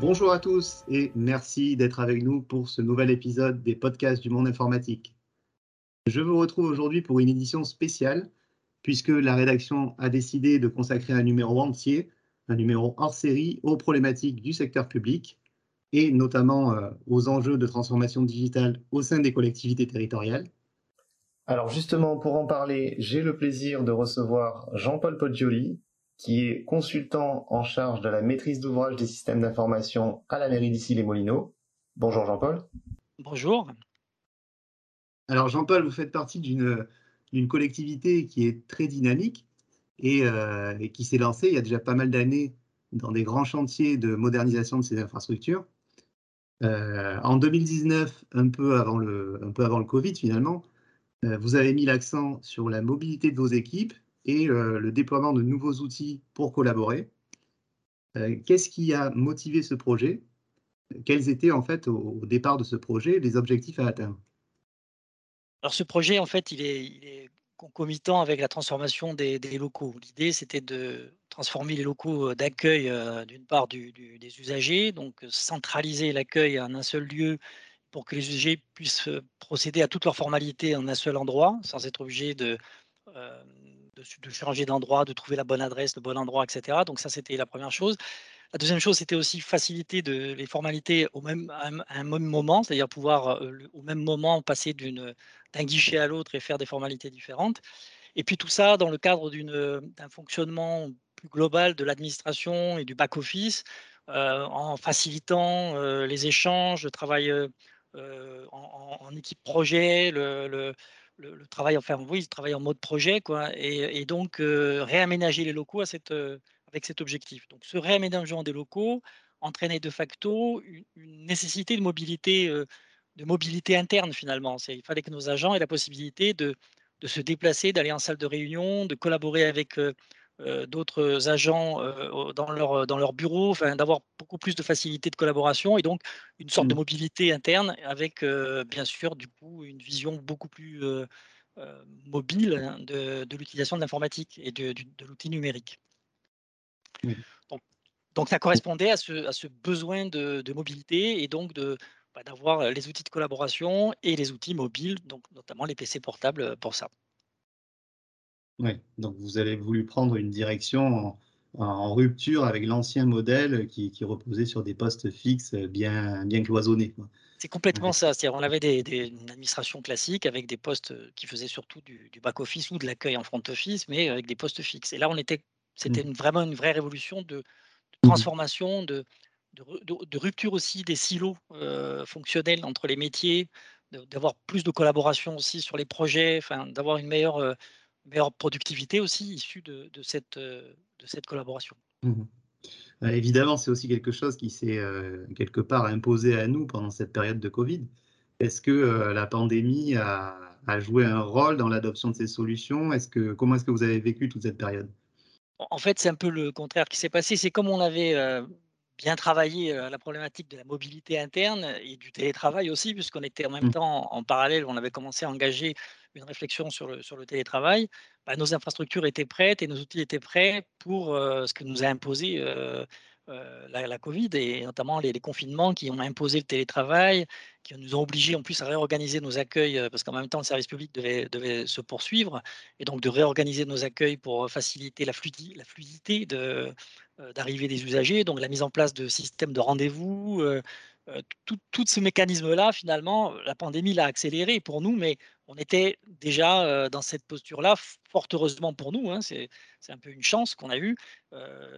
Bonjour à tous et merci d'être avec nous pour ce nouvel épisode des podcasts du monde informatique. Je vous retrouve aujourd'hui pour une édition spéciale puisque la rédaction a décidé de consacrer un numéro entier, un numéro hors série aux problématiques du secteur public et notamment euh, aux enjeux de transformation digitale au sein des collectivités territoriales. Alors justement, pour en parler, j'ai le plaisir de recevoir Jean-Paul Poggioli, qui est consultant en charge de la maîtrise d'ouvrage des systèmes d'information à la mairie d'ici les Molineaux. Bonjour Jean-Paul. Bonjour. Alors Jean-Paul, vous faites partie d'une collectivité qui est très dynamique et, euh, et qui s'est lancée il y a déjà pas mal d'années dans des grands chantiers de modernisation de ses infrastructures. Euh, en 2019, un peu, avant le, un peu avant le Covid finalement, euh, vous avez mis l'accent sur la mobilité de vos équipes et euh, le déploiement de nouveaux outils pour collaborer. Qu'est-ce qui a motivé ce projet? Quels étaient en fait au, départ de ce projet les objectifs à atteindre? Alors ce projet en fait il est, concomitant avec la transformation des, locaux. L'idée, c'était de transformer les locaux d'accueil, euh, d'une part, des usagers, donc centraliser l'accueil en un seul lieu pour que les usagers puissent euh, procéder à toutes leurs formalités en un seul endroit, sans être obligés de, euh, de, changer d'endroit, de trouver la bonne adresse, le bon endroit, etc. Donc ça, c'était la première chose. La deuxième chose, c'était aussi faciliter de, les formalités au même, à un, même moment, c'est-à-dire pouvoir au même moment passer d'un guichet à l'autre et faire des formalités différentes. Et puis tout ça dans le cadre d'un fonctionnement plus global de l'administration et du back-office, en facilitant les échanges, le travail euh, en, équipe projet, le, le, travail, enfin oui, le travail en mode projet, quoi, et, donc réaménager les locaux cette, avec cet objectif. Donc ce réaménagement des locaux entraînait de facto une, nécessité de mobilité de mobilité interne finalement. Il fallait que nos agents aient la possibilité de, de se déplacer, d'aller en salle de réunion, de collaborer avec euh, euh, d'autres agents euh, dans, leur, dans leur bureau, enfin, d'avoir beaucoup plus de facilité de collaboration et donc une sorte de mmh. mobilité interne avec bien sûr du coup une vision beaucoup plus mobile hein, de, de l'utilisation de l'informatique et de, de l'outil numérique. Donc, donc, ça correspondait à ce, à ce besoin de, de, mobilité et donc de, bah, d'avoir les outils de collaboration et les outils mobiles, donc notamment les PC portables pour ça. Oui, donc vous avez voulu prendre une direction en, rupture avec l'ancien modèle qui, reposait sur des postes fixes bien, bien cloisonnés. C'est complètement ça. C'est-à-dire on avait des, des, une administration classique avec des postes qui faisaient surtout du, back-office ou de l'accueil en front-office, mais avec des postes fixes. Et là, on était, c'était mmh. vraiment une vraie révolution de, mmh transformation, de, de, rupture aussi des silos euh, fonctionnels entre les métiers, d'avoir plus de collaboration aussi sur les projets, d'avoir une meilleure, euh, meilleure productivité aussi issue de, cette, euh, de cette collaboration. Mmh évidemment, c'est aussi quelque chose qui s'est quelque part imposé à nous pendant cette période de Covid. Est-ce que la pandémie a, a, joué un rôle dans l'adoption de ces solutions? Est-ce que, Comment est-ce que vous avez vécu toute cette période? En fait, c'est un peu le contraire qui s'est passé. C'est comme on avait bien travaillé la problématique de la mobilité interne et du télétravail aussi, puisqu'on était en même mmh. temps en parallèle, on avait commencé à engager une réflexion sur le, télétravail. Bah, nos infrastructures étaient prêtes et nos outils étaient prêts pour ce que nous a imposé la, Covid et notamment les, confinements qui ont imposé le télétravail, qui nous ont obligés en plus à réorganiser nos accueils parce qu'en même temps le service public devait, se poursuivre et donc de réorganiser nos accueils pour faciliter la, fluidité euh, d'arrivée des usagers, donc la mise en place de systèmes de rendez-vous, euh, euh, tout, ce mécanisme-là, finalement, la pandémie l'a accéléré pour nous, mais on était déjà dans cette posture-là, fort heureusement pour nous. Hein, c'est un peu une chance qu'on a eue.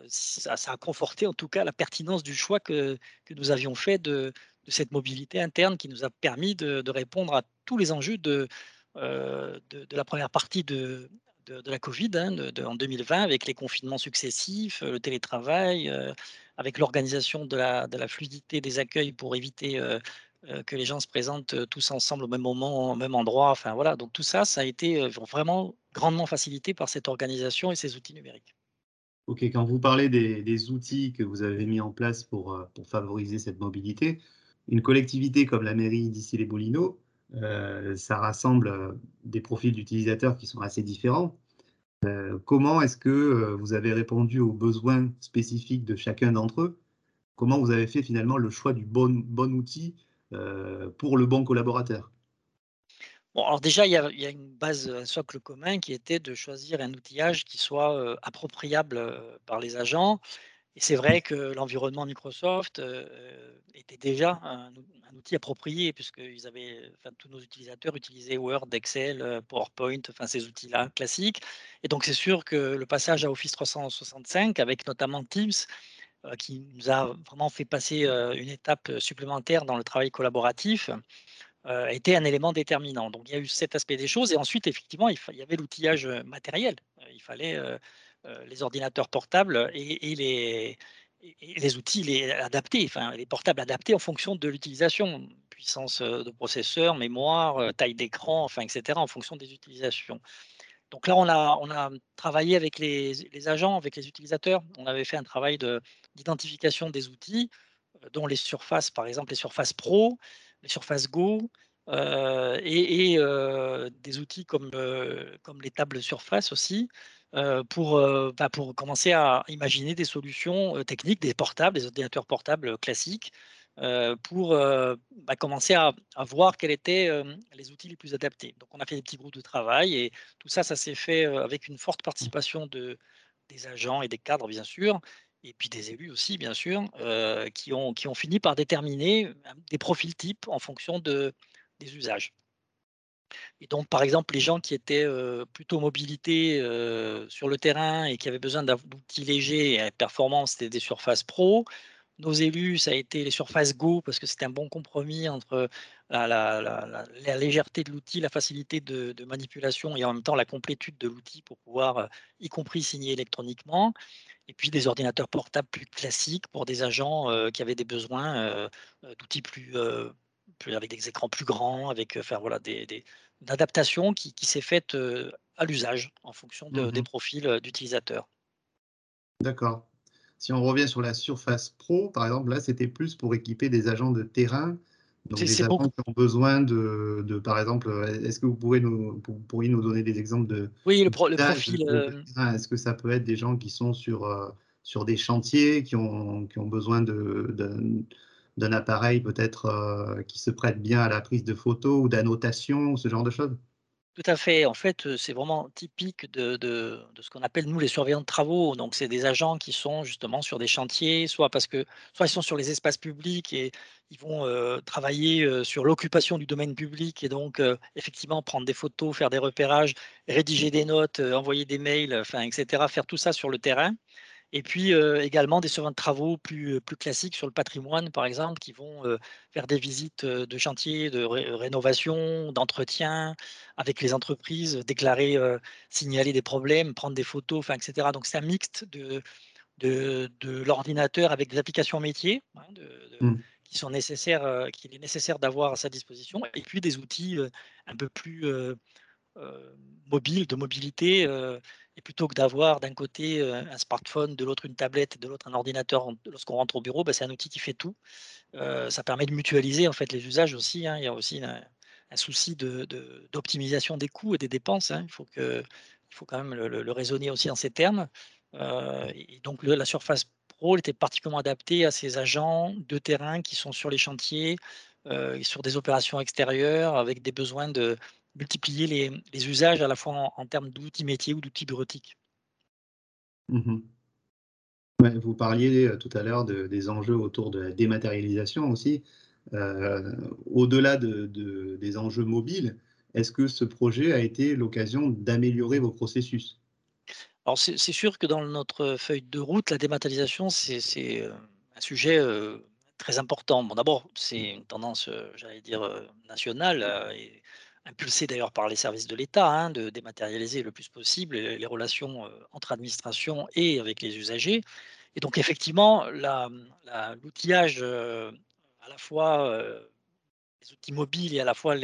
Ça, a conforté en tout cas la pertinence du choix que, nous avions fait de, cette mobilité interne qui nous a permis de, répondre à tous les enjeux de, la première partie de, la Covid hein, en 2020 avec les confinements successifs, euh, le télétravail, euh, avec l'organisation de la, fluidité des accueils pour éviter euh, que les gens se présentent tous ensemble au même moment, au même endroit. Enfin voilà, donc tout ça, ça a été vraiment grandement facilité par cette organisation et ces outils numériques. Ok, quand vous parlez des, outils que vous avez mis en place pour, favoriser cette mobilité, une collectivité comme la mairie d'ici les Boulineaux, euh, ça rassemble euh, des profils d'utilisateurs qui sont assez différents. Euh, comment est-ce que vous avez répondu aux besoins spécifiques de chacun d'entre eux? Comment vous avez fait finalement le choix du bon, bon outil pour le bon collaborateur? Bon, alors déjà, il y, a, une base, un socle commun qui était de choisir un outillage qui soit appropriable par les agents et c'est vrai que l'environnement Microsoft euh, était déjà un, outil approprié, puisque avaient, enfin, tous nos utilisateurs utilisaient Word, Excel, euh, PowerPoint, ces outils-là classiques. Et donc, c'est sûr que le passage à Office 365, avec notamment Teams, euh, qui nous a vraiment fait passer une étape supplémentaire dans le travail collaboratif, était un élément déterminant. Donc, il y a eu cet aspect des choses. Et ensuite, effectivement, il, il y avait l'outillage matériel. Il fallait les ordinateurs portables et, les, outils adaptés, enfin les portables adaptés en fonction de l'utilisation, puissance euh, de processeur, mémoire, euh, taille d'écran, enfin etc. en fonction des utilisations. Donc là, on a, travaillé avec les, agents, avec les utilisateurs. On avait fait un travail d'identification des outils, dont les surfaces, par exemple les surfaces Pro, les surfaces Go, et, des outils comme, comme les tables surface aussi, pour, bah, pour commencer à imaginer des solutions techniques, des portables, des ordinateurs portables classiques, pour bah, commencer à, voir quels étaient les outils les plus adaptés. Donc, on a fait des petits groupes de travail et tout ça, ça s'est fait avec une forte participation de, des agents et des cadres, bien sûr, et puis des élus aussi, bien sûr, qui, ont, qui ont fini par déterminer des profils types en fonction de, des usages. Et donc, par exemple, les gens qui étaient plutôt mobilité sur le terrain et qui avaient besoin d'outils légers et performants, c'était des surfaces pro. Nos élus, ça a été les surfaces Go parce que c'était un bon compromis entre la, légèreté de l'outil, la facilité de, manipulation et en même temps la complétude de l'outil pour pouvoir, y compris signer électroniquement. Et puis des ordinateurs portables plus classiques pour des agents qui avaient des besoins d'outils plus, avec des écrans plus grands, avec enfin, voilà, des, des adaptation qui, qui s'est faite à l'usage en fonction de, des mmh profils d'utilisateurs. D'accord. Si on revient sur la Surface Pro, par exemple, là, c'était plus pour équiper des agents de terrain, donc des agents qui ont besoin de, de par exemple, est-ce que vous, pouvez nous, pourriez nous donner des exemples de... Oui, le, le profil... Est-ce que ça peut être des gens qui sont sur, sur des chantiers, qui ont, qui ont besoin de, de d'un appareil peut-être euh, qui se prête bien à la prise de photos ou d'annotation, ce genre de choses? Tout à fait. En fait, euh, c'est vraiment typique de, de, ce qu'on appelle, nous, les surveillants de travaux. Donc, c'est des agents qui sont justement sur des chantiers, soit parce que soit ils sont sur les espaces publics et ils vont euh, travailler sur l'occupation du domaine public et donc, effectivement, prendre des photos, faire des repérages, rédiger des notes, envoyer des mails, enfin, etc., faire tout ça sur le terrain. Et puis également des surveillants de travaux plus, plus classiques sur le patrimoine, par exemple, qui vont faire des visites de chantier, de rénovation, d'entretien avec les entreprises, déclarer, signaler des problèmes, prendre des photos, enfin, etc. Donc c'est un mixte de, de, de l'ordinateur avec des applications métiers hein, mmh. qui sont nécessaires, qu'il est nécessaire d'avoir à sa disposition, et puis des outils un peu plus mobiles, de mobilité et plutôt que d'avoir d'un côté un smartphone, de l'autre une tablette, de l'autre un ordinateur, lorsqu'on rentre au bureau, bah, c'est un outil qui fait tout. ça permet de mutualiser en fait les usages aussi. Hein. Il y a aussi un, souci d'optimisation de, des coûts et des dépenses. Hein. Il, faut faut quand même le, raisonner aussi en ces termes. et donc la surface Pro était particulièrement adaptée à ces agents de terrain qui sont sur les chantiers, sur des opérations extérieures, avec des besoins de, multiplier les, usages à la fois en, termes d'outils métiers ou d'outils bureautiques. Mmh vous parliez euh, tout à l'heure des enjeux autour de la dématérialisation aussi. Euh, au-delà de, des enjeux mobiles, est-ce que ce projet a été l'occasion d'améliorer vos processus? Alors c'est sûr que dans notre feuille de route, la dématérialisation, c'est euh, un sujet très important. Bon, D'abord, c'est une tendance, j'allais dire, nationale. Et impulsé d'ailleurs par les services de l'État, hein, de dématérialiser le plus possible les, relations entre administrations et avec les usagers. Et donc effectivement, l'outillage à la fois les outils mobiles et à la fois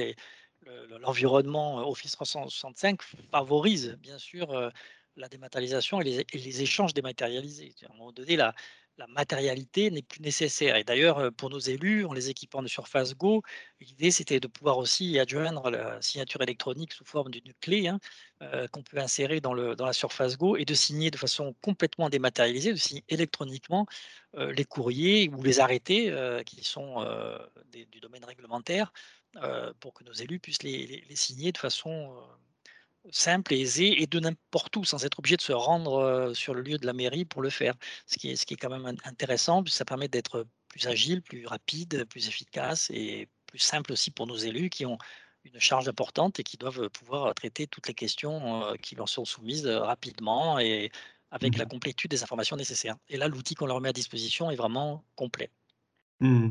l'environnement Office 365 favorise bien sûr la dématérialisation et les, échanges dématérialisés. À un moment donné, la, la matérialité n'est plus nécessaire. Et d'ailleurs, euh, pour nos élus, en les équipant de Surface Go, l'idée c'était de pouvoir aussi adjoindre la signature électronique sous forme d'une clé hein, euh, qu'on peut insérer dans, la Surface Go et de signer de façon complètement dématérialisée, de signer électroniquement euh, les courriers ou les arrêtés qui sont du domaine réglementaire pour que nos élus puissent les signer de façon simple et aisé et de n'importe où, sans être obligé de se rendre sur le lieu de la mairie pour le faire. Ce qui est, ce qui est quand même intéressant, ça permet d'être plus agile, plus rapide, plus efficace et plus simple aussi pour nos élus qui ont une charge importante et qui doivent pouvoir traiter toutes les questions qui leur sont soumises rapidement et avec la Mmh. complétude des informations nécessaires. Et là, l'outil qu'on leur met à disposition est vraiment complet. Mmh.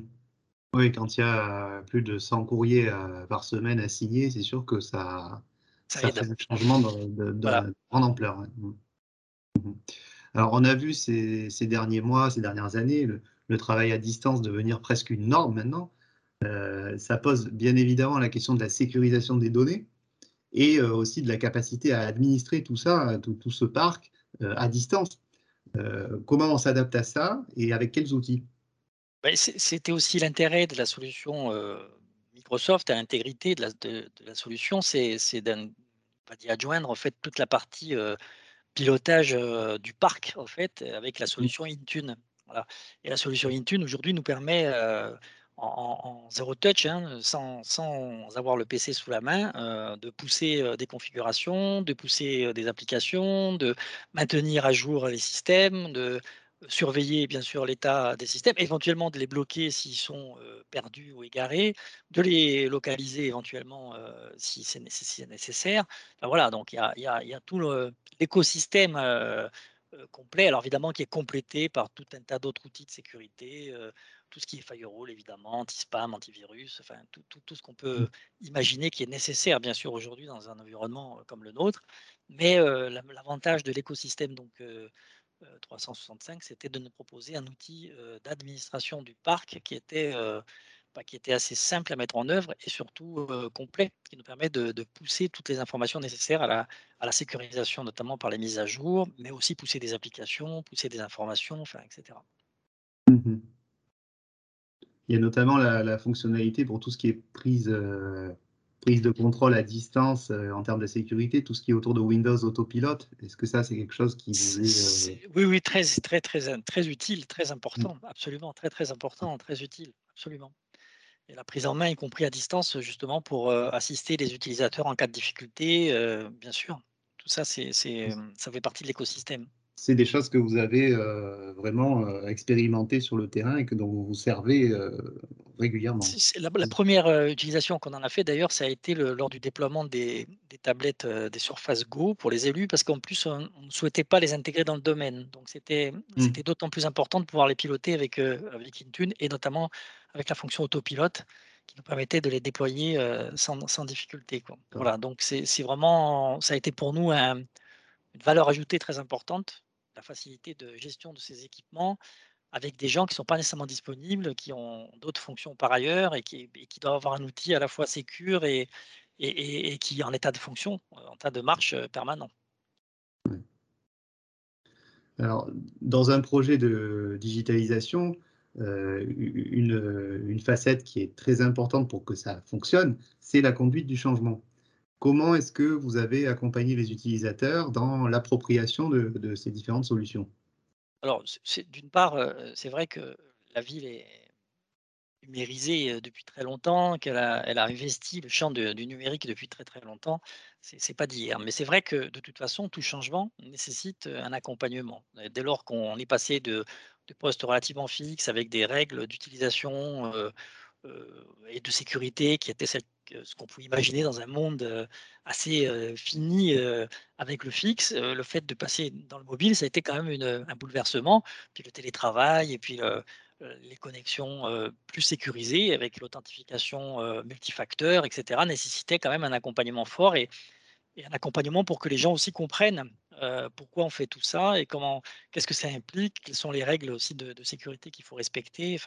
Oui, quand il y a plus de 100 courriers par semaine à signer, c'est sûr que ça, Ça ça fait un changement de, de, de Voilà. grande ampleur. Mmh. Mmh. Alors, on a vu ces, ces derniers mois, ces dernières années, le, le travail à distance devenir presque une norme maintenant. Euh, ça pose bien évidemment la question de la sécurisation des données et euh, aussi de la capacité à administrer tout ça, tout, tout ce parc euh, à distance. Comment on s'adapte à ça et avec quels outils? Ben, C'était aussi l'intérêt de la solution Microsoft à l'intégrité de la, de, de la solution, c'est dire adjoindre en fait toute la partie euh, pilotage euh, du parc en fait avec la Mmh. solution Intune. Voilà. Et la solution Intune aujourd'hui nous permet euh, en, en- en zéro touch, hein, sans, sans avoir le PC sous la main, euh, de pousser euh, des configurations, de pousser euh, des applications, de maintenir à jour les systèmes, de surveiller bien sûr l'état des systèmes, éventuellement de les bloquer s'ils sont euh, perdus ou égarés, de les localiser éventuellement euh, si c'est si nécessaire. Enfin, voilà, donc il y a, y y tout l'écosystème euh, complet, alors évidemment qui est complété par tout un tas d'autres outils de sécurité, tout ce qui est firewall évidemment, anti-spam, antivirus, enfin tout, tout- tout ce qu'on peut imaginer qui est nécessaire bien sûr aujourd'hui dans un environnement comme le nôtre. Mais la- l'avantage de l'écosystème donc 365, c'était de nous proposer un outil euh, d'administration du parc qui était euh, bah, qui était assez simple à mettre en œuvre et surtout euh, complet, qui nous permet de, pousser toutes les informations nécessaires à la, à la sécurisation, notamment par les mises à jour, mais aussi pousser des applications, pousser des informations, etc. Mmh. Il y a notamment la, la fonctionnalité pour tout ce qui est prise, euh, prise de contrôle à distance euh, en termes de sécurité, tout ce qui est autour de Windows Autopilot. Est-ce que ça, c'est quelque chose qui vous est... euh, Oui, oui, très, très, très, très utile, très mmh, important, absolument, très, très important, très utile, absolument. Et la prise en main, y compris à distance, justement, pour euh, assister les utilisateurs en cas de difficulté, euh, bien sûr. Tout ça, c'est, euh, ça fait partie de l'écosystème. C'est des choses que vous avez euh, vraiment euh, expérimentées sur le terrain et que dont vous vous servez euh, régulièrement. La, la première utilisation qu'on en a fait, d'ailleurs, ça a été le- lors du déploiement des, des tablettes des Surface Go pour les élus, parce qu'en plus, on ne souhaitait pas les intégrer dans le domaine. Donc, c'était Mmh. c'était d'autant plus important de pouvoir les piloter avec, avec Intune et notamment avec la fonction autopilote qui nous permettait de les déployer sans, sans difficulté. Quoi. Voilà, donc c'est c'est vraiment, ça a été pour nous un- une valeur ajoutée très importante, la facilité de gestion de ces équipements avec des gens qui ne sont pas nécessairement disponibles, qui ont d'autres fonctions par ailleurs et qui, doivent avoir un outil à la fois sécure et, qui est en état de fonction, euh, en état de marche euh, permanent. Alors, dans un projet de digitalisation, euh, une facette qui est très importante pour que ça fonctionne, c'est la conduite du changement. Comment est-ce que vous avez accompagné les utilisateurs dans l'appropriation de, ces différentes solutions? Alors, d'une part, euh, c'est vrai que la ville est numérisée euh, depuis très longtemps, qu'elle a, investi le champ du numérique depuis très très longtemps. C'est c'est pas d'hier. Mais c'est vrai que de toute façon, tout changement nécessite euh, un accompagnement. Dès lors qu'on est passé de, postes relativement fixes avec des règles d'utilisation et de sécurité qui étaient celles ce qu'on pouvait imaginer dans un monde euh, assez euh, fini euh, avec le fixe. Euh, le fait de passer dans le mobile, ça a été quand même un bouleversement. Puis le télétravail et puis le- euh, les connexions euh, plus sécurisées avec l'authentification euh, multifacteur, etc., nécessitaient quand même un accompagnement fort et, et un accompagnement pour que les gens aussi comprennent euh, pourquoi on fait tout ça et comment, qu'est-ce que ça implique, quelles sont les règles aussi de, sécurité qu'il faut respecter,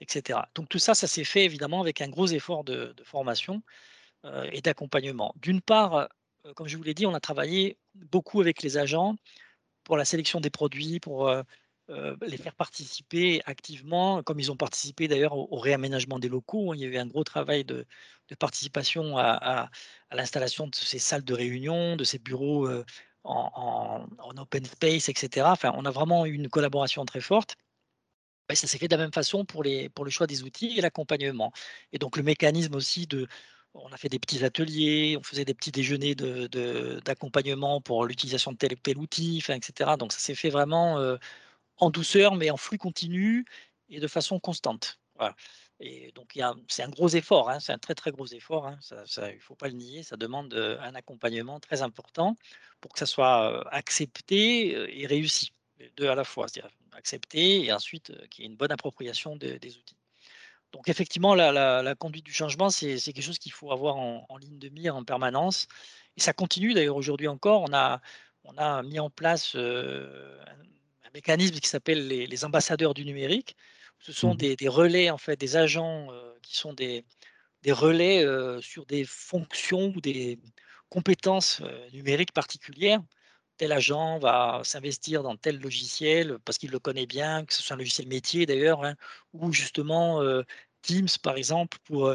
etc. Donc tout ça, ça s'est fait évidemment avec un gros effort de, de formation euh, et d'accompagnement. D'une part, euh, comme je vous l'ai dit, on a travaillé beaucoup avec les agents pour la sélection des produits, pour euh, les faire participer activement, comme ils ont participé d'ailleurs au, réaménagement des locaux. Hein. Il y a eu un gros travail de, participation à, l'installation de ces salles de réunion, de ces bureaux en, open space, etc. Enfin, on a vraiment eu une collaboration très forte. ça s'est fait de la même façon pour, le choix des outils et l'accompagnement. Et donc le mécanisme aussi de, on a fait des petits ateliers, on faisait des petits déjeuners d'accompagnement pour l'utilisation de tel ou tel outil, etc. Donc ça s'est fait vraiment en douceur, mais en flux continu et de façon constante. Et donc c'est un gros effort, hein, c'est un très très gros effort. Hein, il ne faut pas le nier, ça demande un accompagnement très important pour que ça soit accepté et réussi, deux à la fois, c'est-à-dire accepté et ensuite qu'il y ait une bonne appropriation des outils. Donc effectivement, la, conduite du changement, c'est quelque chose qu'il faut avoir en, ligne de mire en permanence. Et ça continue d'ailleurs aujourd'hui encore. On a, mis en place euh, mécanisme qui s'appelle les, ambassadeurs du numérique. Ce sont mmh des, relais, en fait, des agents euh, qui sont des, des relais euh, sur des fonctions ou des compétences numériques particulières tel agent va s'investir dans tel logiciel parce qu'il le connaît bien, que ce soit un logiciel métier d'ailleurs, hein, ou justement Teams par exemple pour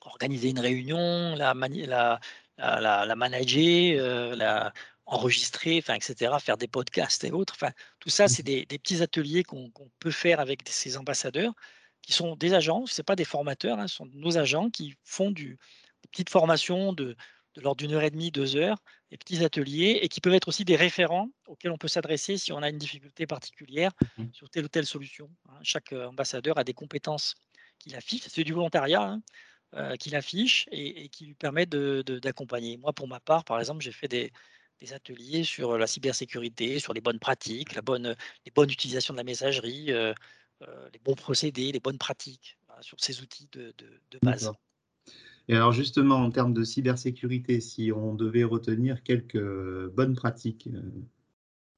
organiser une réunion, la, la, la, la manager, la enregistrer, enfin, etc., faire des podcasts et autres. Enfin, tout ça, c'est mmh. des, petits ateliers qu'on peut faire avec ces ambassadeurs qui sont des agents, ce pas des formateurs, hein, ce sont nos agents qui font du, des petites formations de, de l'ordre d'une heure et demie, deux heures, des petits ateliers, et qui peuvent être aussi des référents auxquels on peut s'adresser si on a une difficulté particulière mmh sur telle ou telle solution. Hein. Chaque euh, ambassadeur a des compétences qu'il affiche, c'est du volontariat hein, euh, qu'il affiche et, qui lui permet d'accompagner. Moi, pour ma part, par exemple, j'ai fait des, ateliers sur la cybersécurité, sur les bonnes pratiques, la bonne, les bonnes utilisations de la messagerie, euh, les bons procédés, les bonnes pratiques sur ces outils de, de base. Et alors justement, en termes de cybersécurité, si on devait retenir quelques bonnes pratiques, euh,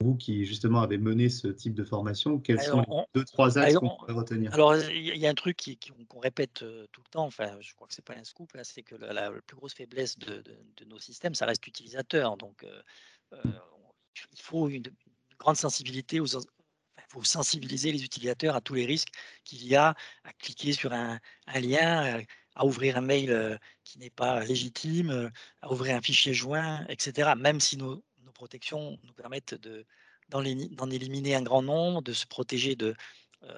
vous qui justement avez mené ce type de formation, quels sont les deux, trois axes qu'on pourrait retenir? Alors, il y a un truc qu'on répète euh, tout le temps, enfin, je crois que ce n'est pas un scoop, c'est que la, plus grosse faiblesse de, nos systèmes, ça reste l'utilisateur. Donc, euh, il faut une, grande sensibilité aux, il faut sensibiliser les utilisateurs à tous les risques qu'il y a à cliquer sur un, un lien, à ouvrir un mail qui n'est pas légitime, à ouvrir un fichier joint, etc. Même si nos, protections nous permettent d'en éliminer un grand nombre, de se protéger de,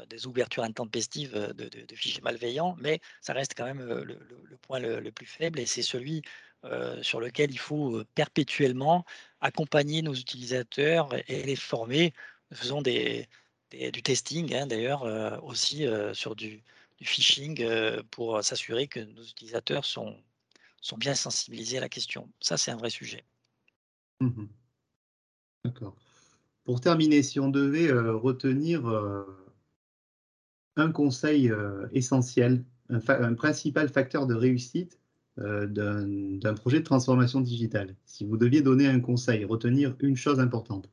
des ouvertures intempestives de, de, fichiers malveillants, mais ça reste quand même le, point le, plus faible et c'est celui sur lequel il faut perpétuellement accompagner nos utilisateurs et les former. Nous faisons des, du testing hein, d'ailleurs aussi sur du, phishing euh, pour s'assurer que nos utilisateurs sont, sont bien sensibilisés à la question. Ça, c'est un vrai sujet. Mmh D'accord. Pour terminer, si on devait euh, retenir euh, un conseil essentiel, un, principal facteur de réussite d'un projet de transformation digitale, si vous deviez donner un conseil, retenir une chose importante.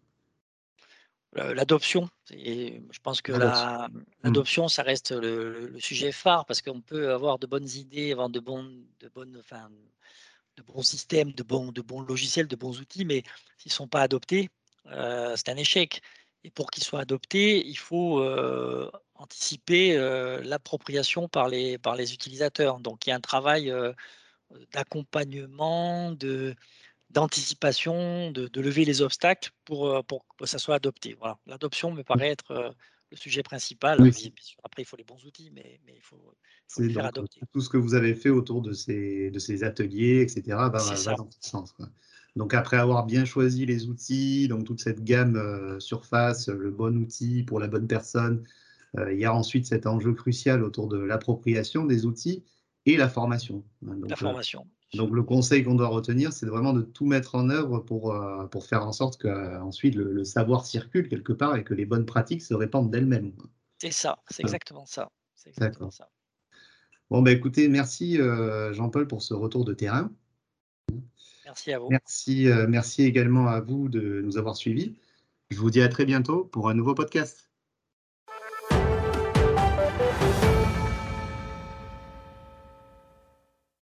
L'adoption, je pense que mmh. l'adoption, ça reste le, sujet phare parce qu'on peut avoir de bonnes idées, avoir de bons, de bonnes, enfin, de bons systèmes, de bons, de bons logiciels, de bons outils, mais s'ils ne sont pas adoptés, euh, c'est un échec. Et pour qu'ils soient adoptés, il faut euh, anticiper euh, l'appropriation par les, par les utilisateurs. Donc il y a un travail d'accompagnement, de, d'anticipation, de, lever les obstacles pour, euh, pour que ça soit adopté. Voilà. L'adoption me paraît être euh, le sujet principal. après, il faut les bons outils, mais, mais il faut, les faire adopter. Tout ce que vous avez fait autour de ces, de ces ateliers, etc., va, dans ce sens. Donc, après avoir bien choisi les outils, donc toute cette gamme euh, surface, le bon outil pour la bonne personne, il y a ensuite cet enjeu crucial autour de l'appropriation des outils et la formation. Hein. la formation. Donc le conseil qu'on doit retenir, c'est vraiment de tout mettre en œuvre pour, euh, pour faire en sorte qu'ensuite le, le, savoir circule quelque part et que les bonnes pratiques se répandent d'elles-mêmes. C'est ça, c'est exactement ça. Exactement ça. Bon, bah, écoutez, merci euh, Jean-Paul pour ce retour de terrain. Merci à vous. Merci, euh, merci également à vous de nous avoir suivis. Je vous dis à très bientôt pour un nouveau podcast.